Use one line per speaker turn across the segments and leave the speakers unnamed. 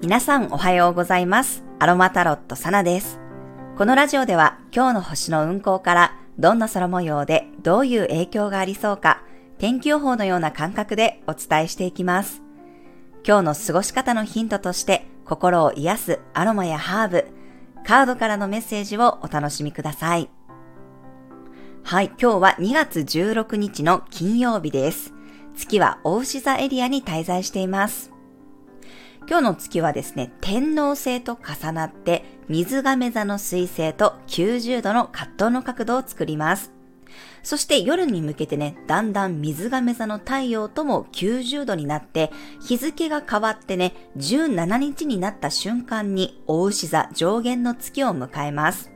皆さんおはようございます。アロマタロットサナです。このラジオでは今日の星の運行からどんな空模様でどういう影響がありそうか天気予報のような感覚でお伝えしていきます。今日の過ごし方のヒントとして心を癒すアロマやハーブ、カードからのメッセージをお楽しみください。はい、今日は2月16日の金曜日です。月は大牛座エリアに滞在しています。今日の月はですね、天王星と重なって、水亀座の水星と90度の葛藤の角度を作ります。そして夜に向けてね、だんだん水亀座の太陽とも90度になって、日付が変わってね、17日になった瞬間に、大牛座上限の月を迎えます。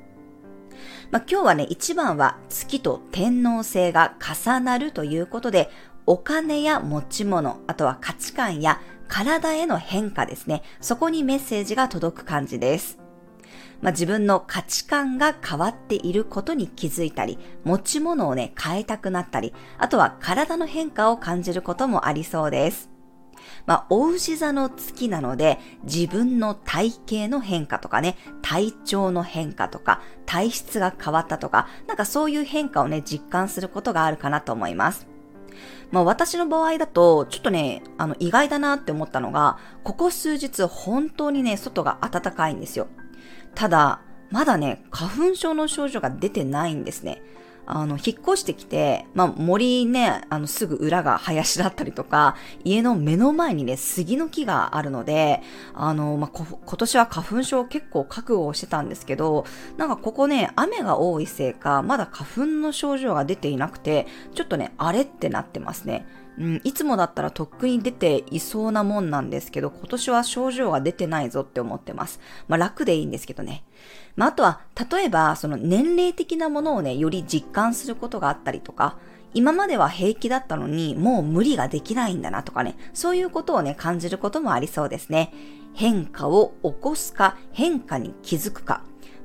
まあ、今日はね、一番は月と天王星が重なるということで、お金や持ち物、あとは価値観や体への変化ですね。そこにメッセージが届く感じです。まあ、自分の価値観が変わっていることに気づいたり、持ち物をね、変えたくなったり、あとは体の変化を感じることもありそうです。まあ、お牛座の月なので、自分の体型の変化とかね、体調の変化とか、体質が変わったとか、なんかそういう変化をね、実感することがあるかなと思います。まあ私の場合だと、ちょっとね、あの意外だなって思ったのが、ここ数日本当にね、外が暖かいんですよ。ただ、まだね、花粉症の症状が出てないんですね。あの、引っ越してきて、まあ、森ね、あの、すぐ裏が林だったりとか、家の目の前にね、杉の木があるので、あの、まあ、こ今年は花粉症結構覚悟をしてたんですけど、なんかここね、雨が多いせいか、まだ花粉の症状が出ていなくて、ちょっとね、あれってなってますね。うん、いつもだったらとっくに出ていそうなもんなんですけど、今年は症状が出てないぞって思ってます。まあ楽でいいんですけどね。まああとは、例えば、その年齢的なものをね、より実感することがあったりとか、今までは平気だったのに、もう無理ができないんだなとかね、そういうことをね、感じることもありそうですね。変化を起こすか、変化に気づくか。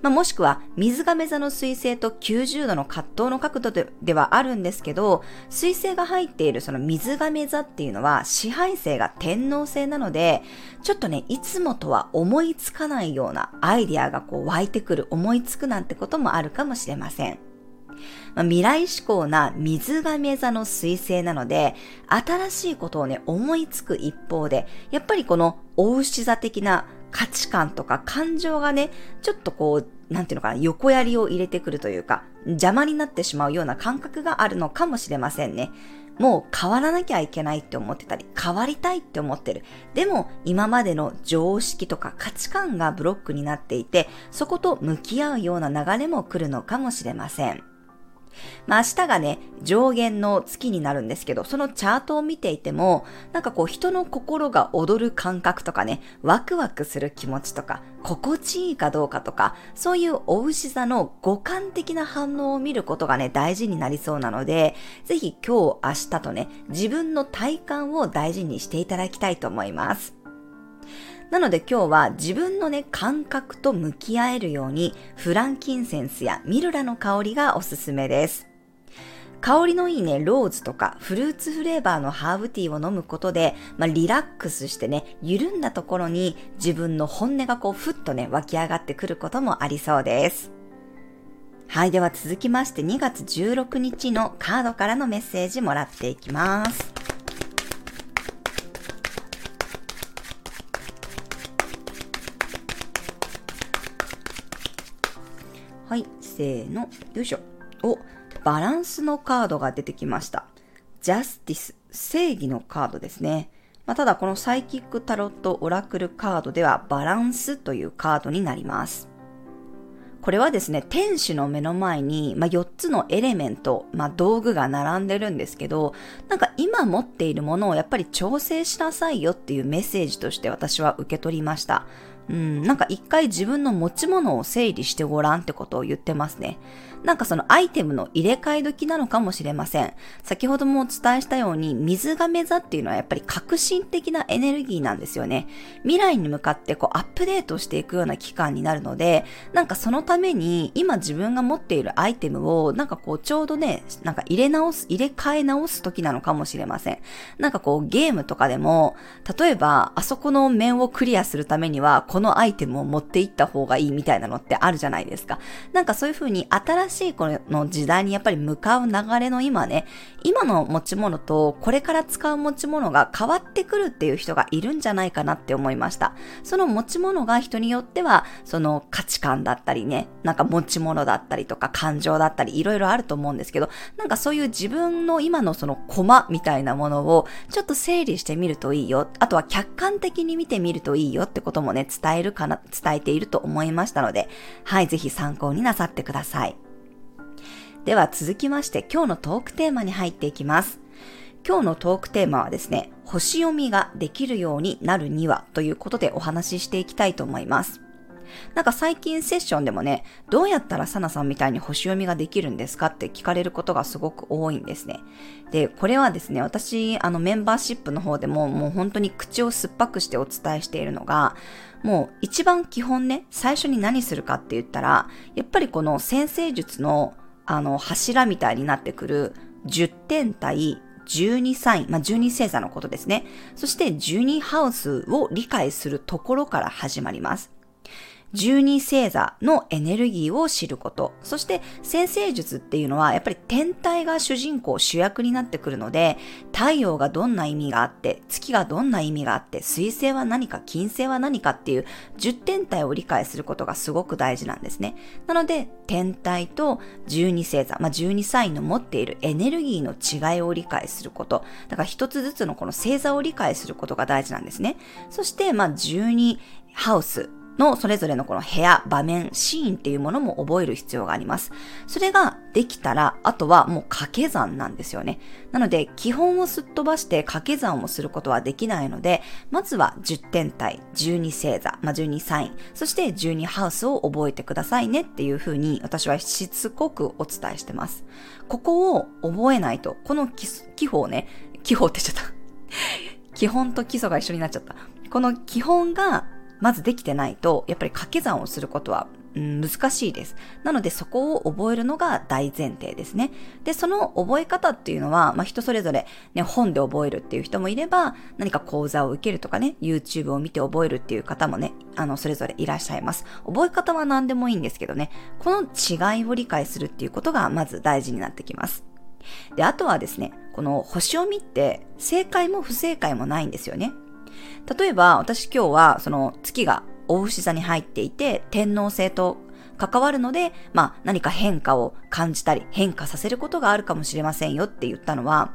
まあ、もしくは、水亀座の水星と90度の葛藤の角度ではあるんですけど、水星が入っているその水亀座っていうのは、支配星が天王星なので、ちょっとね、いつもとは思いつかないようなアイディアがこう湧いてくる、思いつくなんてこともあるかもしれません。まあ、未来志向な水亀座の水星なので、新しいことをね、思いつく一方で、やっぱりこの大牛座的な価値観とか感情がね、ちょっとこう、なんていうのかな、横槍を入れてくるというか、邪魔になってしまうような感覚があるのかもしれませんね。もう変わらなきゃいけないって思ってたり、変わりたいって思ってる。でも、今までの常識とか価値観がブロックになっていて、そこと向き合うような流れも来るのかもしれません。まあ明日がね、上限の月になるんですけど、そのチャートを見ていても、なんかこう人の心が踊る感覚とかね、ワクワクする気持ちとか、心地いいかどうかとか、そういうお牛座の五感的な反応を見ることがね、大事になりそうなので、ぜひ今日、明日とね、自分の体感を大事にしていただきたいと思います。なので今日は自分のね、感覚と向き合えるように、フランキンセンスやミルラの香りがおすすめです。香りのいいね、ローズとかフルーツフレーバーのハーブティーを飲むことで、まあ、リラックスしてね、緩んだところに自分の本音がこう、ふっとね、湧き上がってくることもありそうです。はい、では続きまして2月16日のカードからのメッセージもらっていきます。せーの、よいしょ。お、バランスのカードが出てきました。ジャスティス、正義のカードですね。まあ、ただこのサイキックタロットオラクルカードではバランスというカードになります。これはですね、天使の目の前に、まあ、4つのエレメント、まあ、道具が並んでるんですけど、なんか今持っているものをやっぱり調整しなさいよっていうメッセージとして私は受け取りました。うん、なんか一回自分の持ち物を整理してごらんってことを言ってますね。なんかそのアイテムの入れ替え時なのかもしれません。先ほどもお伝えしたように、水亀座っていうのはやっぱり革新的なエネルギーなんですよね。未来に向かってこうアップデートしていくような期間になるので、なんかそのために今自分が持っているアイテムをなんかこうちょうどね、なんか入れ直す、入れ替え直す時なのかもしれません。なんかこうゲームとかでも、例えばあそこの面をクリアするためにはこのアイテムを持っていった方がいいみたいなのってあるじゃないですか。なんかそういう風に新しいこの時代にやっぱり向かう流れの今ね、今の持ち物とこれから使う持ち物が変わってくるっていう人がいるんじゃないかなって思いました。その持ち物が人によっては、その価値観だったりね、なんか持ち物だったりとか感情だったりいろいろあると思うんですけど、なんかそういう自分の今のそのコマみたいなものをちょっと整理してみるといいよ。あとは客観的に見てみるといいよってこともね、伝えるかな、伝えていると思いましたので、はい、ぜひ参考になさってください。では続きまして今日のトークテーマに入っていきます。今日のトークテーマはですね、星読みができるようになるにはということでお話ししていきたいと思います。なんか最近セッションでもね、どうやったらサナさんみたいに星読みができるんですかって聞かれることがすごく多いんですね。で、これはですね、私、あのメンバーシップの方でももう本当に口を酸っぱくしてお伝えしているのが、もう一番基本ね、最初に何するかって言ったら、やっぱりこの先生術のあの柱みたいになってくる10点対12サイン、まあ、12星座のことですね。そして12ハウスを理解するところから始まります。十二星座のエネルギーを知ること。そして先生術っていうのはやっぱり天体が主人公、主役になってくるので、太陽がどんな意味があって、月がどんな意味があって、水星は何か、金星は何かっていう十天体を理解することがすごく大事なんですね。なので、天体と十二星座、まあ、十二サインの持っているエネルギーの違いを理解すること。だから一つずつのこの星座を理解することが大事なんですね。そして、まあ、十二ハウス、のそれぞれのこの部屋、場面、シーンっていうものも覚える必要があります。それができたら、あとはもう掛け算なんですよね。なので、基本をすっ飛ばして掛け算をすることはできないので、まずは10点体、12星座、まあ、12サイン、そして12ハウスを覚えてくださいねっていうふうに私はしつこくお伝えしてます。ここを覚えないと、この基本ね、基本って言っちゃった。基本と基礎が一緒になっちゃった。この基本がまずできてないと、やっぱり掛け算をすることは、難しいです。なのでそこを覚えるのが大前提ですね。で、その覚え方っていうのは、まあ、人それぞれ、ね、本で覚えるっていう人もいれば、何か講座を受けるとかね、YouTube を見て覚えるっていう方もね、あの、それぞれいらっしゃいます。覚え方は何でもいいんですけどね、この違いを理解するっていうことがまず大事になってきます。で、あとはですね、この星読みって正解も不正解もないんですよね。例えば、私今日は、その月が大牛座に入っていて、天皇星と関わるので、まあ何か変化を感じたり、変化させることがあるかもしれませんよって言ったのは、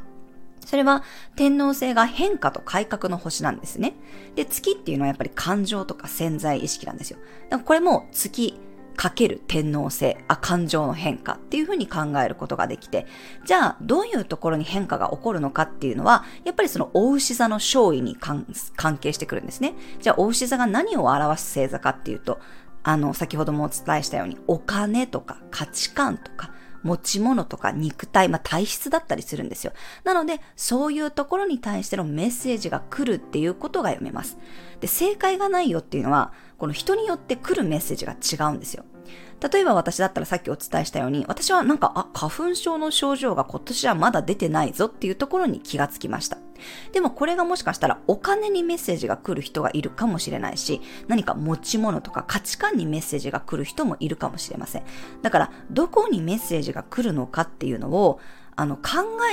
それは天皇星が変化と改革の星なんですね。で、月っていうのはやっぱり感情とか潜在意識なんですよ。だからこれも月かける天皇性、あ、感情の変化っていうふうに考えることができて、じゃあどういうところに変化が起こるのかっていうのは、やっぱりその大牛座の勝利に関係してくるんですね。じゃあ大牛座が何を表す星座かっていうと、あの、先ほどもお伝えしたように、お金とか価値観とか、持ち物とか肉体、まあ、体質だったりするんですよ。なので、そういうところに対してのメッセージが来るっていうことが読めます。で、正解がないよっていうのは、この人によって来るメッセージが違うんですよ。例えば私だったらさっきお伝えしたように、私はなんか、あ、花粉症の症状が今年はまだ出てないぞっていうところに気がつきました。でもこれがもしかしたらお金にメッセージが来る人がいるかもしれないし、何か持ち物とか価値観にメッセージが来る人もいるかもしれません。だから、どこにメッセージが来るのかっていうのを、あの、考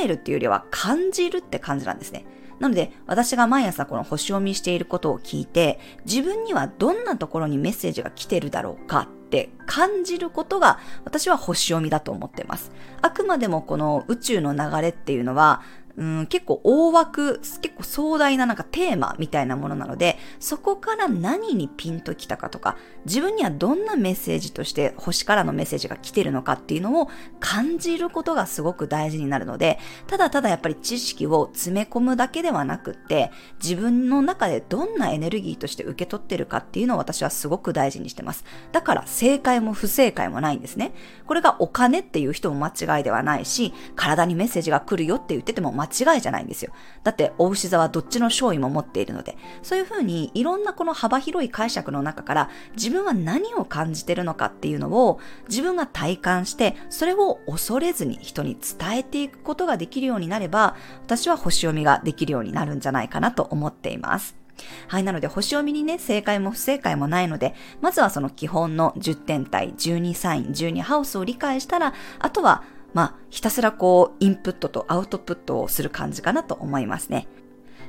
えるっていうよりは感じるって感じなんですね。なので、私が毎朝この星読みしていることを聞いて、自分にはどんなところにメッセージが来てるだろうかって感じることが、私は星読みだと思ってます。あくまでもこの宇宙の流れっていうのは、うん、結構大枠、結構壮大ななんかテーマみたいなものなので、そこから何にピンときたかとか、自分にはどんなメッセージとして星からのメッセージが来てるのかっていうのを感じることがすごく大事になるので、ただただやっぱり知識を詰め込むだけではなくって、自分の中でどんなエネルギーとして受け取ってるかっていうのを私はすごく大事にしてます。だから正解も不正解もないんですね。これがお金っていう人も間違いではないし、体にメッセージが来るよって言ってても間違いじゃないんですよ。だって、お牛座はどっちの勝意も持っているので、そういうふうにいろんなこの幅広い解釈の中から自分は何を感じてるのかっていうのを自分が体感して、それを恐れずに人に伝えていくことができるようになれば、私は星読みができるようになるんじゃないかなと思っています。はい。なので、星読みにね、正解も不正解もないので、まずはその基本の10点体、12サイン、12ハウスを理解したら、あとは、まあ、ひたすらこう、インプットとアウトプットをする感じかなと思いますね。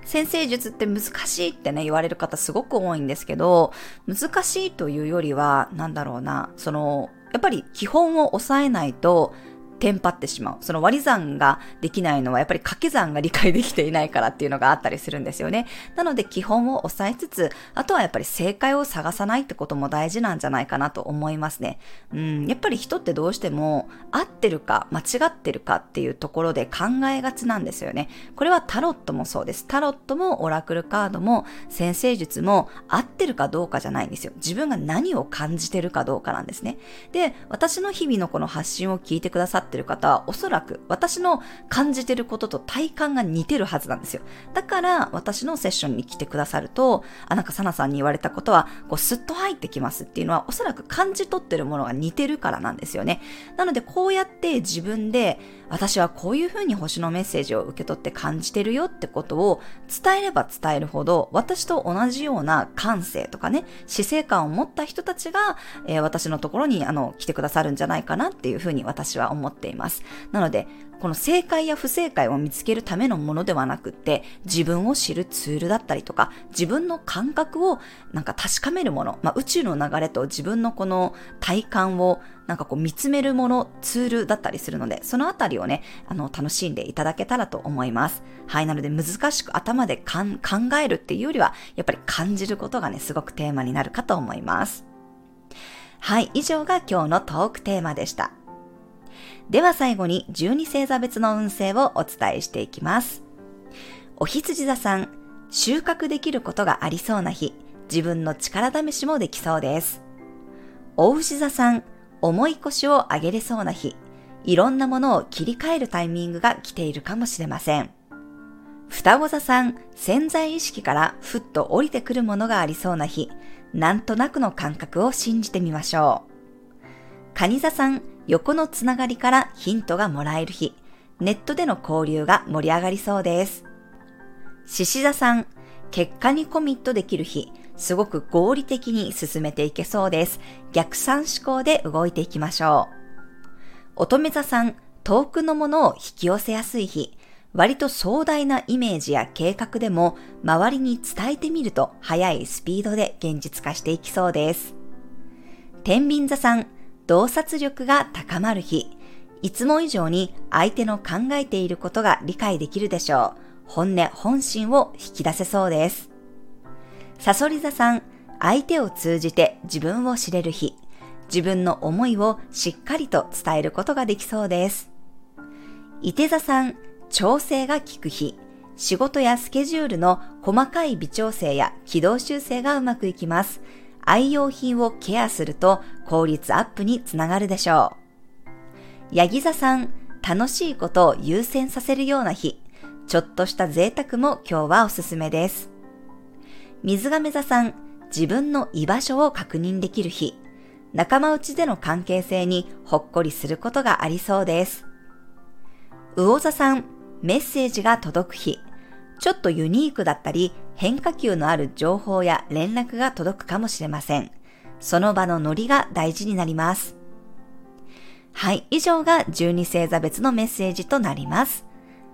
先生術って難しいってね、言われる方すごく多いんですけど、難しいというよりは、なんだろうな、その、やっぱり基本を抑えないと、テンパってしまう。その割り算ができないのはやっぱり掛け算が理解できていないからっていうのがあったりするんですよね。なので基本を押さえつつ、あとはやっぱり正解を探さないってことも大事なんじゃないかなと思いますね。うん、やっぱり人ってどうしても合ってるか間違ってるかっていうところで考えがちなんですよね。これはタロットもそうです。タロットもオラクルカードも先生術も合ってるかどうかじゃないんですよ。自分が何を感じてるかどうかなんですね。で、私の日々のこの発信を聞いてくださってってる方はおそらく私の感じてることと体感が似てるはずなんですよ。だから私のセッションに来てくださると、あ、なんかサナさんに言われたことはこうスッと入ってきますっていうのはおそらく感じ取ってるものが似てるからなんですよね。なのでこうやって自分で私はこういうふうに星のメッセージを受け取って感じてるよってことを伝えれば伝えるほど、私と同じような感性とかね、姿勢感を持った人たちが、えー、私のところにあの来てくださるんじゃないかなっていうふうに私は思ってっています。なので、この正解や不正解を見つけるためのものではなくって、自分を知るツールだったりとか、自分の感覚をなんか確かめるもの、まあ、宇宙の流れと自分のこの体感をなんかこう見つめるもの、ツールだったりするので、そのあたりをね、あの、楽しんでいただけたらと思います。はい、なので難しく頭で考えるっていうよりは、やっぱり感じることがね、すごくテーマになるかと思います。はい、以上が今日のトークテーマでした。では最後に12星座別の運勢をお伝えしていきます。お羊座さん、収穫できることがありそうな日、自分の力試しもできそうです。お牛座さん、重い腰を上げれそうな日、いろんなものを切り替えるタイミングが来ているかもしれません。双子座さん、潜在意識からふっと降りてくるものがありそうな日、なんとなくの感覚を信じてみましょう。蟹座さん、横のつながりからヒントがもらえる日、ネットでの交流が盛り上がりそうです。獅子座さん、結果にコミットできる日、すごく合理的に進めていけそうです。逆算思考で動いていきましょう。乙女座さん、遠くのものを引き寄せやすい日、割と壮大なイメージや計画でも周りに伝えてみると速いスピードで現実化していきそうです。天秤座さん、洞察力が高まる日、いつも以上に相手の考えていることが理解できるでしょう。本音、本心を引き出せそうです。サソリ座さん、相手を通じて自分を知れる日、自分の思いをしっかりと伝えることができそうです。伊手座さん、調整が効く日、仕事やスケジュールの細かい微調整や軌道修正がうまくいきます。愛用品をケアすると効率アップにつながるでしょう。ヤギ座さん、楽しいことを優先させるような日、ちょっとした贅沢も今日はおすすめです。水亀座さん、自分の居場所を確認できる日、仲間内での関係性にほっこりすることがありそうです。魚座さん、メッセージが届く日、ちょっとユニークだったり、変化球のある情報や連絡が届くかもしれません。その場のノリが大事になります。はい、以上が12星座別のメッセージとなります。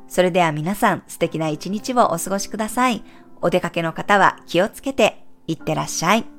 それでは皆さん素敵な一日をお過ごしください。お出かけの方は気をつけていってらっしゃい。